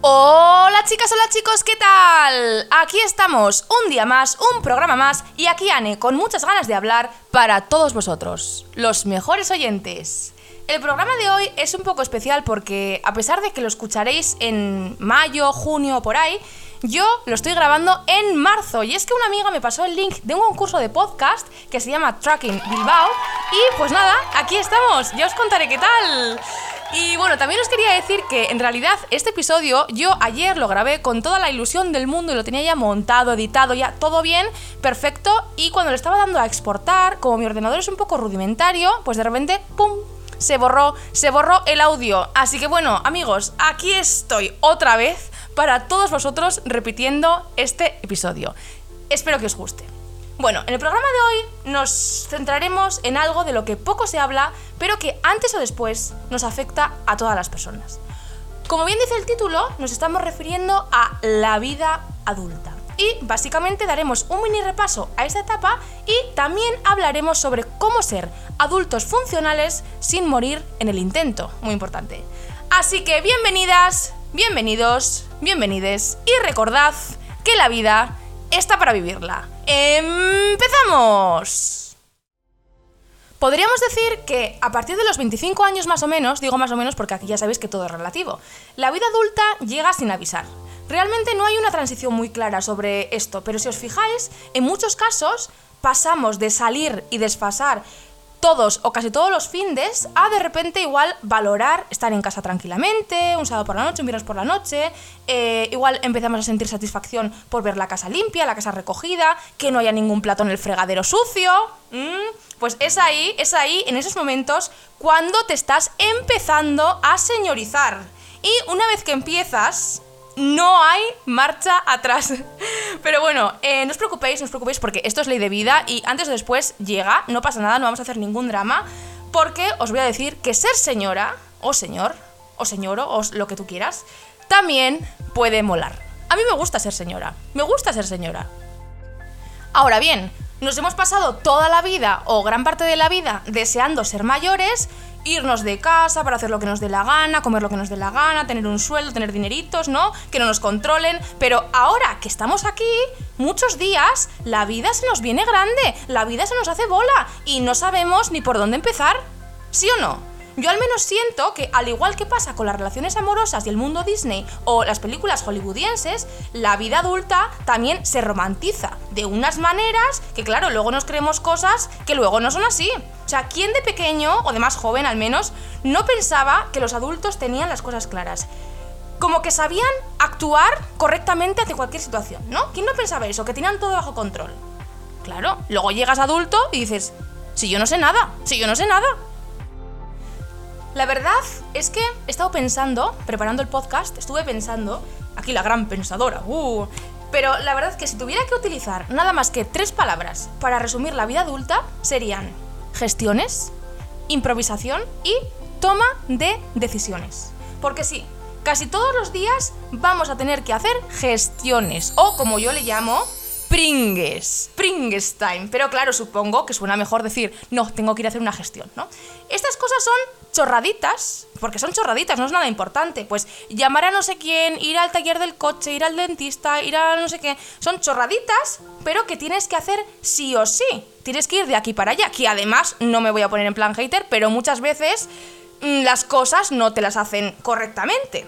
Hola chicas, hola chicos, ¿qué tal? Aquí estamos, un día más, un programa más y aquí Ane con muchas ganas de hablar para todos vosotros, los mejores oyentes. El programa de hoy es un poco especial porque a pesar de que lo escucharéis en mayo, junio o por ahí, yo lo estoy grabando en marzo y es que una amiga me pasó el link de un concurso de podcast que se llama Tracking Bilbao y pues nada, aquí estamos, ya os contaré qué tal. Y bueno, también os quería decir que en realidad este episodio yo ayer lo grabé con toda la ilusión del mundo y lo tenía ya montado, editado, ya todo bien, perfecto. Y cuando le estaba dando a exportar, como mi ordenador es un poco rudimentario, pues de repente, ¡pum! Se borró, se borró el audio. Así que bueno, amigos, aquí estoy otra vez para todos vosotros repitiendo este episodio. Espero que os guste. Bueno, en el programa de hoy nos centraremos en algo de lo que poco se habla, pero que antes o después nos afecta a todas las personas. Como bien dice el título, nos estamos refiriendo a la vida adulta. Y básicamente daremos un mini repaso a esta etapa y también hablaremos sobre cómo ser adultos funcionales sin morir en el intento. Muy importante. Así que bienvenidas, bienvenidos, bienvenides y recordad que la vida está para vivirla. ¡Empezamos! Podríamos decir que a partir de los 25 años más o menos, digo más o menos porque aquí ya sabéis que todo es relativo, la vida adulta llega sin avisar. Realmente no hay una transición muy clara sobre esto, pero si os fijáis, en muchos casos pasamos de salir y desfasar todos o casi todos los findes a de repente igual valorar estar en casa tranquilamente, un sábado por la noche, un viernes por la noche, eh, igual empezamos a sentir satisfacción por ver la casa limpia, la casa recogida, que no haya ningún plato en el fregadero sucio. Pues es ahí, es ahí, en esos momentos, cuando te estás empezando a señorizar. Y una vez que empiezas, no hay marcha atrás. Pero bueno, eh, no os preocupéis, no os preocupéis porque esto es ley de vida y antes o después llega, no pasa nada, no vamos a hacer ningún drama, porque os voy a decir que ser señora, o señor, o señoro, o lo que tú quieras, también puede molar. A mí me gusta ser señora, me gusta ser señora. Ahora bien, nos hemos pasado toda la vida, o gran parte de la vida, deseando ser mayores irnos de casa para hacer lo que nos dé la gana, comer lo que nos dé la gana, tener un sueldo, tener dineritos, ¿no? Que no nos controlen. Pero ahora que estamos aquí, muchos días la vida se nos viene grande, la vida se nos hace bola y no sabemos ni por dónde empezar. ¿Sí o no? Yo al menos siento que, al igual que pasa con las relaciones amorosas y el mundo Disney o las películas hollywoodienses, la vida adulta también se romantiza de unas maneras que, claro, luego nos creemos cosas que luego no son así. O sea, ¿quién de pequeño, o de más joven al menos, no pensaba que los adultos tenían las cosas claras? Como que sabían actuar correctamente ante cualquier situación, ¿no? ¿Quién no pensaba eso? Que tenían todo bajo control. Claro, luego llegas adulto y dices, si yo no sé nada, si yo no sé nada. La verdad es que he estado pensando, preparando el podcast, estuve pensando, aquí la gran pensadora, uh, pero la verdad es que si tuviera que utilizar nada más que tres palabras para resumir la vida adulta, serían gestiones, improvisación y toma de decisiones. Porque sí, casi todos los días vamos a tener que hacer gestiones, o como yo le llamo, Pringues, Pringues time. Pero claro, supongo que suena mejor decir, no, tengo que ir a hacer una gestión, ¿no? Estas cosas son chorraditas, porque son chorraditas, no es nada importante. Pues llamar a no sé quién, ir al taller del coche, ir al dentista, ir a no sé qué. Son chorraditas, pero que tienes que hacer sí o sí. Tienes que ir de aquí para allá. Que además, no me voy a poner en plan hater, pero muchas veces mm, las cosas no te las hacen correctamente.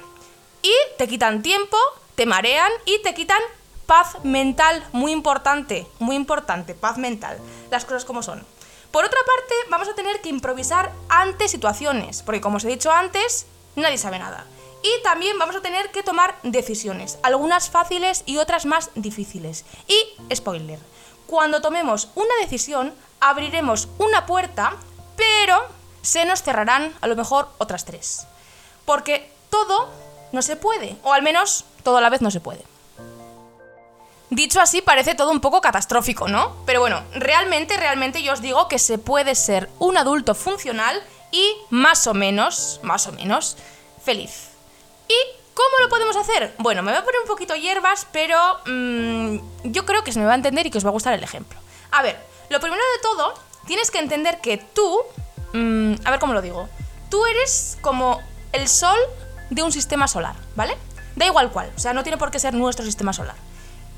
Y te quitan tiempo, te marean y te quitan paz mental. Muy importante, muy importante, paz mental. Las cosas como son. Por otra parte, vamos a tener que improvisar ante situaciones, porque como os he dicho antes, nadie sabe nada. Y también vamos a tener que tomar decisiones, algunas fáciles y otras más difíciles. Y, spoiler, cuando tomemos una decisión, abriremos una puerta, pero se nos cerrarán a lo mejor otras tres. Porque todo no se puede, o al menos todo a la vez no se puede. Dicho así parece todo un poco catastrófico, ¿no? Pero bueno, realmente, realmente yo os digo que se puede ser un adulto funcional y más o menos, más o menos, feliz. ¿Y cómo lo podemos hacer? Bueno, me voy a poner un poquito hierbas, pero mm, yo creo que se me va a entender y que os va a gustar el ejemplo. A ver, lo primero de todo, tienes que entender que tú, mm, a ver cómo lo digo, tú eres como el sol de un sistema solar, ¿vale? Da igual cuál, o sea, no tiene por qué ser nuestro sistema solar.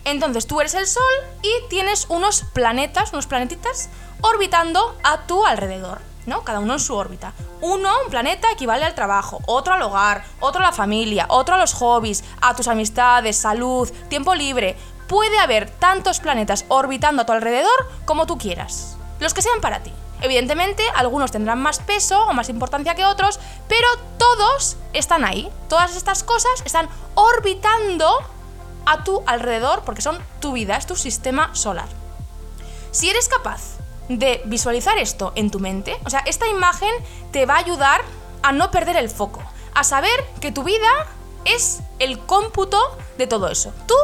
Entonces tú eres el Sol y tienes unos planetas, unos planetitas, orbitando a tu alrededor, ¿no? Cada uno en su órbita. Uno, un planeta, equivale al trabajo, otro al hogar, otro a la familia, otro a los hobbies, a tus amistades, salud, tiempo libre. Puede haber tantos planetas orbitando a tu alrededor como tú quieras, los que sean para ti. Evidentemente, algunos tendrán más peso o más importancia que otros, pero todos están ahí. Todas estas cosas están orbitando a tu alrededor porque son tu vida, es tu sistema solar. Si eres capaz de visualizar esto en tu mente, o sea, esta imagen te va a ayudar a no perder el foco, a saber que tu vida es el cómputo de todo eso. Tú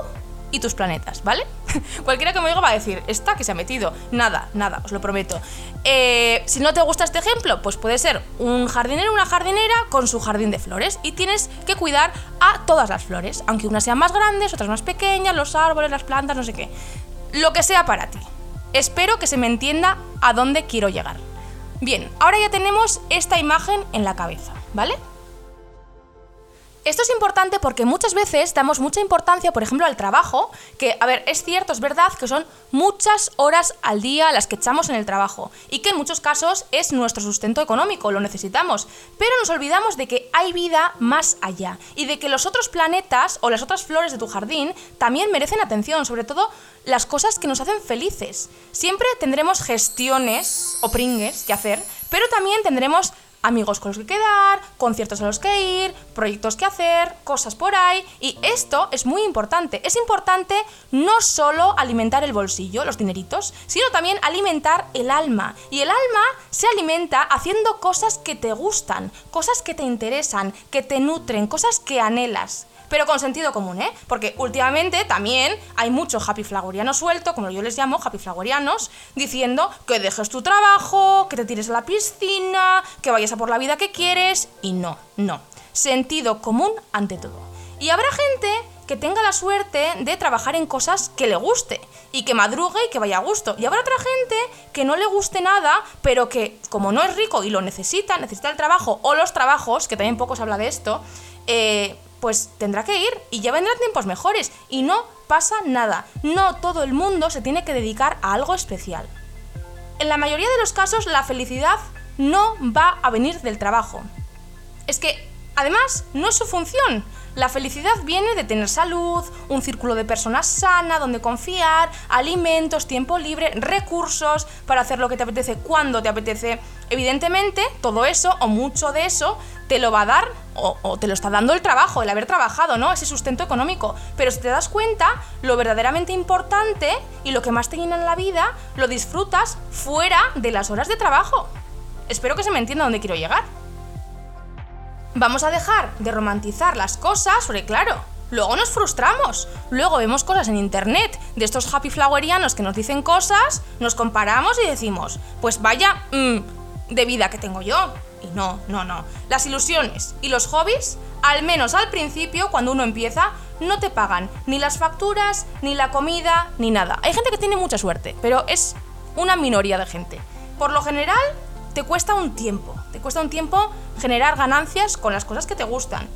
y tus planetas, ¿vale? Cualquiera que me oiga va a decir, esta que se ha metido. Nada, nada, os lo prometo. Eh, si no te gusta este ejemplo, pues puede ser un jardinero, una jardinera con su jardín de flores y tienes que cuidar a todas las flores, aunque unas sean más grandes, otras más pequeñas, los árboles, las plantas, no sé qué. Lo que sea para ti. Espero que se me entienda a dónde quiero llegar. Bien, ahora ya tenemos esta imagen en la cabeza, ¿vale? Esto es importante porque muchas veces damos mucha importancia, por ejemplo, al trabajo, que, a ver, es cierto, es verdad que son muchas horas al día las que echamos en el trabajo y que en muchos casos es nuestro sustento económico, lo necesitamos, pero nos olvidamos de que hay vida más allá y de que los otros planetas o las otras flores de tu jardín también merecen atención, sobre todo las cosas que nos hacen felices. Siempre tendremos gestiones o pringues que hacer, pero también tendremos amigos con los que quedar, conciertos a los que ir, proyectos que hacer, cosas por ahí. Y esto es muy importante. Es importante no solo alimentar el bolsillo, los dineritos, sino también alimentar el alma. Y el alma se alimenta haciendo cosas que te gustan, cosas que te interesan, que te nutren, cosas que anhelas pero con sentido común, ¿eh? Porque últimamente también hay mucho happy flagoriano suelto, como yo les llamo, happy flagorianos, diciendo que dejes tu trabajo, que te tires a la piscina, que vayas a por la vida que quieres, y no, no. Sentido común ante todo. Y habrá gente que tenga la suerte de trabajar en cosas que le guste y que madrugue y que vaya a gusto. Y habrá otra gente que no le guste nada, pero que como no es rico y lo necesita, necesita el trabajo o los trabajos, que también poco se habla de esto, eh, pues tendrá que ir y ya vendrán tiempos mejores y no pasa nada. No todo el mundo se tiene que dedicar a algo especial. En la mayoría de los casos la felicidad no va a venir del trabajo. Es que, además, no es su función. La felicidad viene de tener salud, un círculo de personas sana donde confiar, alimentos, tiempo libre, recursos para hacer lo que te apetece cuando te apetece. Evidentemente, todo eso o mucho de eso te lo va a dar o, te lo está dando el trabajo, el haber trabajado, ¿no? Ese sustento económico. Pero si te das cuenta, lo verdaderamente importante y lo que más te llena en la vida, lo disfrutas fuera de las horas de trabajo. Espero que se me entienda dónde quiero llegar. Vamos a dejar de romantizar las cosas, porque claro, luego nos frustramos. Luego vemos cosas en internet de estos happy flowerianos que nos dicen cosas, nos comparamos y decimos, pues vaya mm, de vida que tengo yo. Y no, no, no. Las ilusiones y los hobbies, al menos al principio, cuando uno empieza, no te pagan ni las facturas, ni la comida, ni nada. Hay gente que tiene mucha suerte, pero es una minoría de gente. Por lo general, te cuesta un tiempo. Te cuesta un tiempo generar ganancias con las cosas que te gustan.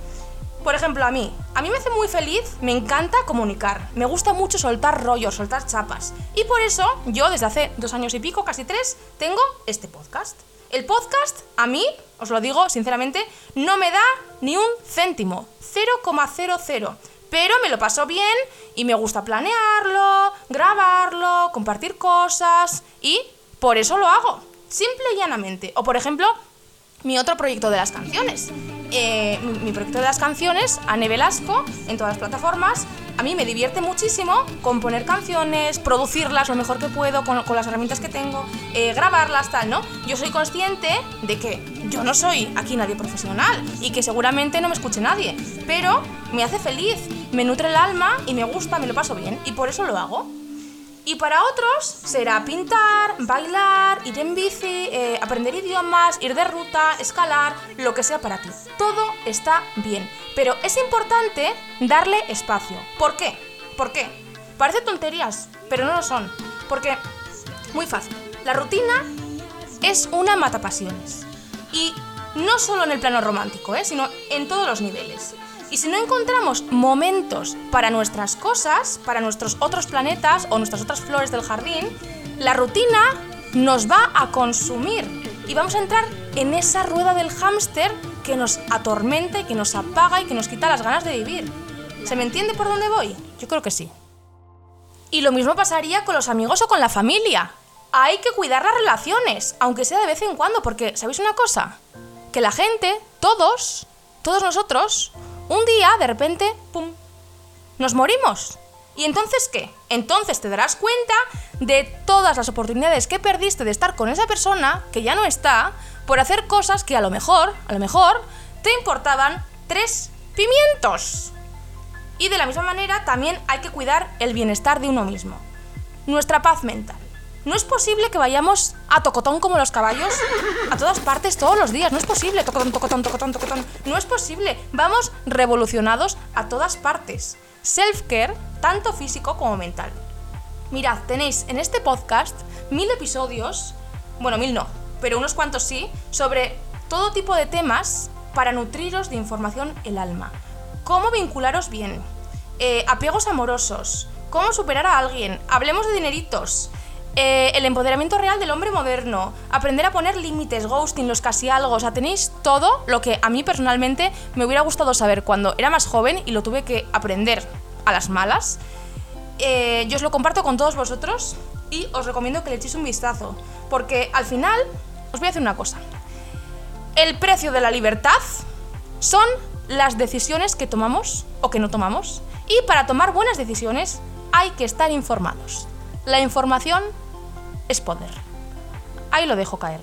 Por ejemplo, a mí, a mí me hace muy feliz, me encanta comunicar, me gusta mucho soltar rollos, soltar chapas. Y por eso yo desde hace dos años y pico, casi tres, tengo este podcast. El podcast, a mí, os lo digo sinceramente, no me da ni un céntimo, 0,00. Pero me lo paso bien y me gusta planearlo, grabarlo, compartir cosas y por eso lo hago, simple y llanamente. O por ejemplo, mi otro proyecto de las canciones. Eh, mi, proyecto de las canciones, Ane Velasco, en todas las plataformas, a mí me divierte muchísimo componer canciones, producirlas lo mejor que puedo con, las herramientas que tengo, eh, grabarlas, tal, ¿no? Yo soy consciente de que yo no soy aquí nadie profesional y que seguramente no me escuche nadie, pero me hace feliz, me nutre el alma y me gusta, me lo paso bien y por eso lo hago. Y para otros será pintar, bailar, ir en bici, eh, aprender idiomas, ir de ruta, escalar, lo que sea para ti. Todo está bien, pero es importante darle espacio. ¿Por qué? ¿Por qué? Parece tonterías, pero no lo son. Porque, muy fácil, la rutina es una matapasiones. Y no solo en el plano romántico, ¿eh? sino en todos los niveles. Y si no encontramos momentos para nuestras cosas, para nuestros otros planetas o nuestras otras flores del jardín, la rutina nos va a consumir y vamos a entrar en esa rueda del hámster que nos atormenta y que nos apaga y que nos quita las ganas de vivir. ¿Se me entiende por dónde voy? Yo creo que sí. Y lo mismo pasaría con los amigos o con la familia. Hay que cuidar las relaciones, aunque sea de vez en cuando, porque ¿sabéis una cosa? Que la gente, todos, todos nosotros, un día, de repente, ¡pum!, nos morimos. ¿Y entonces qué? Entonces te darás cuenta de todas las oportunidades que perdiste de estar con esa persona, que ya no está, por hacer cosas que a lo mejor, a lo mejor, te importaban tres pimientos. Y de la misma manera también hay que cuidar el bienestar de uno mismo. Nuestra paz mental. No es posible que vayamos a tocotón como los caballos a todas partes todos los días. No es posible. Tocotón, tocotón, tocotón, tocotón. No es posible. Vamos revolucionados a todas partes. Self-care, tanto físico como mental. Mirad, tenéis en este podcast mil episodios, bueno, mil no, pero unos cuantos sí, sobre todo tipo de temas para nutriros de información el alma. Cómo vincularos bien, eh, apegos amorosos, cómo superar a alguien, hablemos de dineritos, eh, el empoderamiento real del hombre moderno, aprender a poner límites, ghosting, los casi algo, o sea, tenéis todo lo que a mí personalmente me hubiera gustado saber cuando era más joven y lo tuve que aprender a las malas. Eh, yo os lo comparto con todos vosotros y os recomiendo que le echéis un vistazo, porque al final os voy a decir una cosa. El precio de la libertad son las decisiones que tomamos o que no tomamos, y para tomar buenas decisiones hay que estar informados. La información es poder. Ahí lo dejo caer.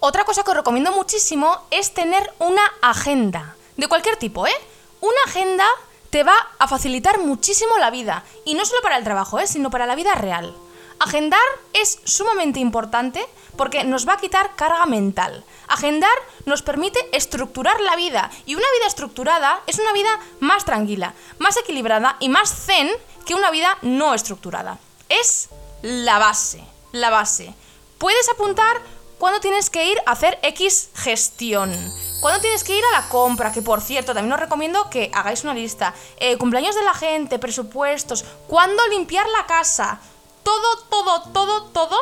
Otra cosa que os recomiendo muchísimo es tener una agenda. De cualquier tipo, ¿eh? Una agenda te va a facilitar muchísimo la vida. Y no solo para el trabajo, ¿eh? sino para la vida real. Agendar es sumamente importante porque nos va a quitar carga mental. Agendar nos permite estructurar la vida y una vida estructurada es una vida más tranquila, más equilibrada y más zen que una vida no estructurada. Es la base, la base. Puedes apuntar cuándo tienes que ir a hacer X gestión. Cuándo tienes que ir a la compra, que por cierto, también os recomiendo que hagáis una lista. Eh, cumpleaños de la gente, presupuestos, cuándo limpiar la casa. Todo, todo, todo, todo,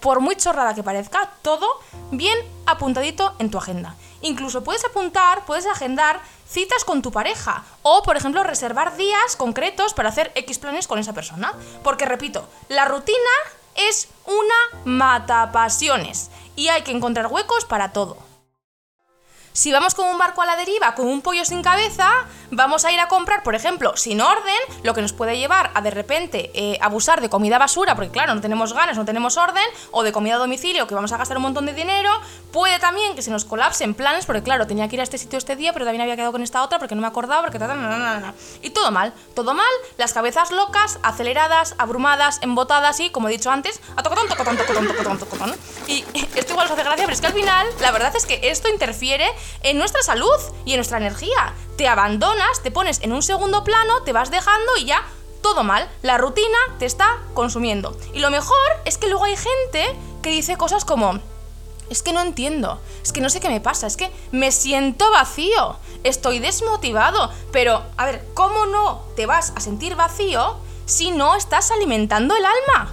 por muy chorrada que parezca, todo bien apuntadito en tu agenda. Incluso puedes apuntar, puedes agendar citas con tu pareja o, por ejemplo, reservar días concretos para hacer X planes con esa persona. Porque, repito, la rutina es una mata pasiones y hay que encontrar huecos para todo. Si vamos con un barco a la deriva, con un pollo sin cabeza, vamos a ir a comprar, por ejemplo, sin orden, lo que nos puede llevar a de repente eh, abusar de comida basura, porque claro, no tenemos ganas, no tenemos orden, o de comida a domicilio, que vamos a gastar un montón de dinero. Puede también que se nos colapsen planes, porque claro, tenía que ir a este sitio este día, pero también había quedado con esta otra porque no me acordaba, porque... Y todo mal, todo mal, las cabezas locas, aceleradas, abrumadas, embotadas y, como he dicho antes, a tocotón, tocotón, tocotón, tocotón, tocotón. Y esto igual os hace gracia, pero es que al final, la verdad es que esto interfiere en nuestra salud y en nuestra energía. Te te pones en un segundo plano, te vas dejando y ya todo mal. La rutina te está consumiendo. Y lo mejor es que luego hay gente que dice cosas como... Es que no entiendo, es que no sé qué me pasa, es que me siento vacío, estoy desmotivado, pero a ver, ¿cómo no te vas a sentir vacío si no estás alimentando el alma?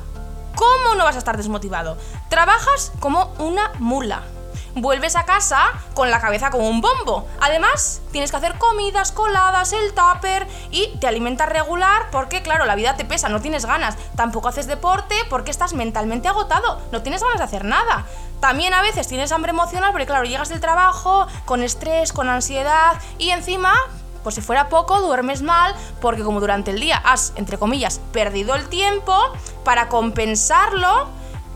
¿Cómo no vas a estar desmotivado? Trabajas como una mula vuelves a casa con la cabeza como un bombo. Además, tienes que hacer comidas coladas, el tupper y te alimentas regular porque, claro, la vida te pesa, no tienes ganas. Tampoco haces deporte porque estás mentalmente agotado, no tienes ganas de hacer nada. También a veces tienes hambre emocional porque, claro, llegas del trabajo con estrés, con ansiedad y encima por si fuera poco, duermes mal porque como durante el día has, entre comillas, perdido el tiempo, para compensarlo,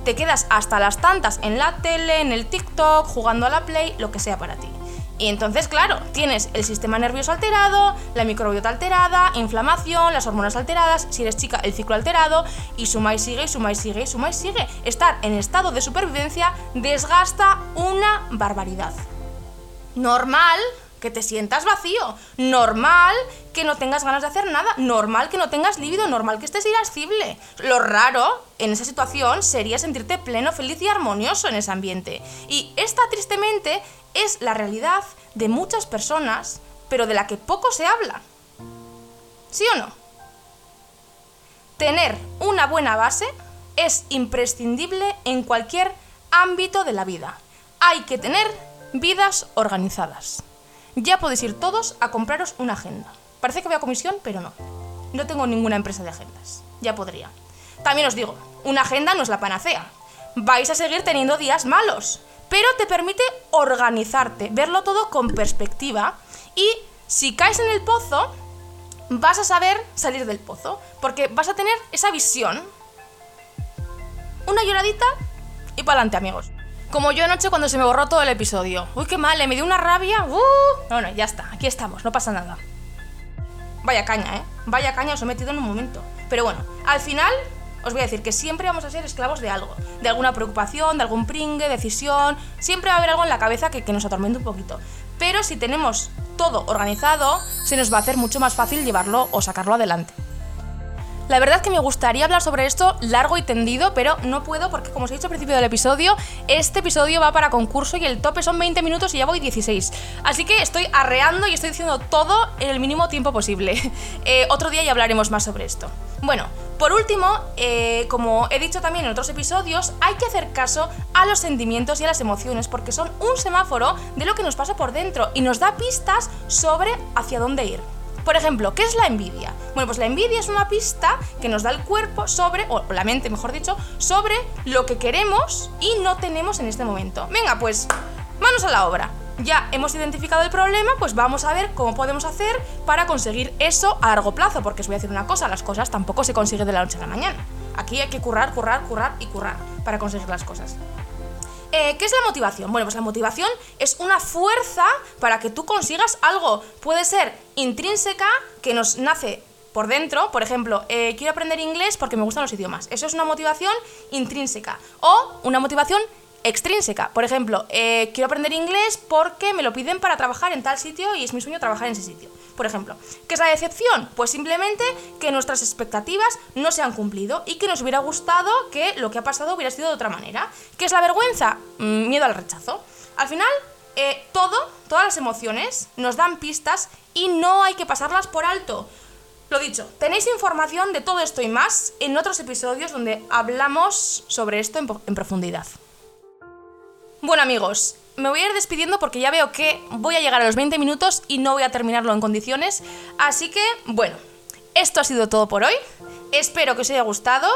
te quedas hasta las tantas en la tele, en el TikTok, jugando a la Play, lo que sea para ti. Y entonces, claro, tienes el sistema nervioso alterado, la microbiota alterada, inflamación, las hormonas alteradas, si eres chica, el ciclo alterado, y suma y sigue, y suma y sigue, y suma y sigue. Estar en estado de supervivencia desgasta una barbaridad. Normal que te sientas vacío. Normal que no tengas ganas de hacer nada. Normal que no tengas líbido. Normal que estés irascible. Lo raro en esa situación sería sentirte pleno, feliz y armonioso en ese ambiente. Y esta, tristemente, es la realidad de muchas personas pero de la que poco se habla. ¿Sí o no? Tener una buena base es imprescindible en cualquier ámbito de la vida. Hay que tener vidas organizadas. Ya podéis ir todos a compraros una agenda. Parece que voy a comisión, pero no. No tengo ninguna empresa de agendas. Ya podría. También os digo, una agenda no es la panacea. Vais a seguir teniendo días malos, pero te permite organizarte, verlo todo con perspectiva y si caes en el pozo, vas a saber salir del pozo, porque vas a tener esa visión. Una lloradita y para adelante, amigos. Como yo anoche cuando se me borró todo el episodio. Uy, qué mal, me dio una rabia. Uh, no, ya está, aquí estamos, no pasa nada. Vaya caña, ¿eh? Vaya caña os he metido en un momento. Pero bueno, al final os voy a decir que siempre vamos a ser esclavos de algo, de alguna preocupación, de algún pringue, decisión, siempre va a haber algo en la cabeza que, que nos atormente un poquito. Pero si tenemos todo organizado, se nos va a hacer mucho más fácil llevarlo o sacarlo adelante. La verdad que me gustaría hablar sobre esto largo y tendido, pero no puedo porque, como os he dicho al principio del episodio, este episodio va para concurso y el tope son 20 minutos y ya voy 16. Así que estoy arreando y estoy diciendo todo en el mínimo tiempo posible. Eh, otro día ya hablaremos más sobre esto. Bueno, por último, eh, como he dicho también en otros episodios, hay que hacer caso a los sentimientos y a las emociones porque son un semáforo de lo que nos pasa por dentro y nos da pistas sobre hacia dónde ir. Por ejemplo, ¿qué es la envidia? Bueno, pues la envidia es una pista que nos da el cuerpo sobre, o la mente mejor dicho, sobre lo que queremos y no tenemos en este momento. Venga, pues, manos a la obra. Ya hemos identificado el problema, pues vamos a ver cómo podemos hacer para conseguir eso a largo plazo, porque os voy a decir una cosa, las cosas tampoco se consiguen de la noche a la mañana. Aquí hay que currar, currar, currar y currar para conseguir las cosas. Eh, ¿Qué es la motivación? Bueno, pues la motivación es una fuerza para que tú consigas algo. Puede ser intrínseca, que nos nace por dentro, por ejemplo, eh, quiero aprender inglés porque me gustan los idiomas. Eso es una motivación intrínseca. O una motivación extrínseca. Por ejemplo, eh, quiero aprender inglés porque me lo piden para trabajar en tal sitio y es mi sueño trabajar en ese sitio. Por ejemplo, ¿qué es la decepción? Pues simplemente que nuestras expectativas no se han cumplido y que nos hubiera gustado que lo que ha pasado hubiera sido de otra manera. ¿Qué es la vergüenza? Mm, miedo al rechazo. Al final, eh, todo, todas las emociones nos dan pistas y no hay que pasarlas por alto. Lo dicho, tenéis información de todo esto y más en otros episodios donde hablamos sobre esto en profundidad. Bueno amigos, me voy a ir despidiendo porque ya veo que voy a llegar a los 20 minutos y no voy a terminarlo en condiciones. Así que, bueno, esto ha sido todo por hoy. Espero que os haya gustado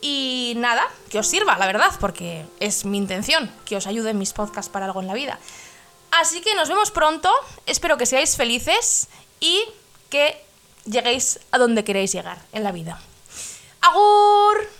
y nada, que os sirva, la verdad, porque es mi intención que os ayude en mis podcasts para algo en la vida. Así que nos vemos pronto, espero que seáis felices y que lleguéis a donde queréis llegar en la vida. ¡Agur!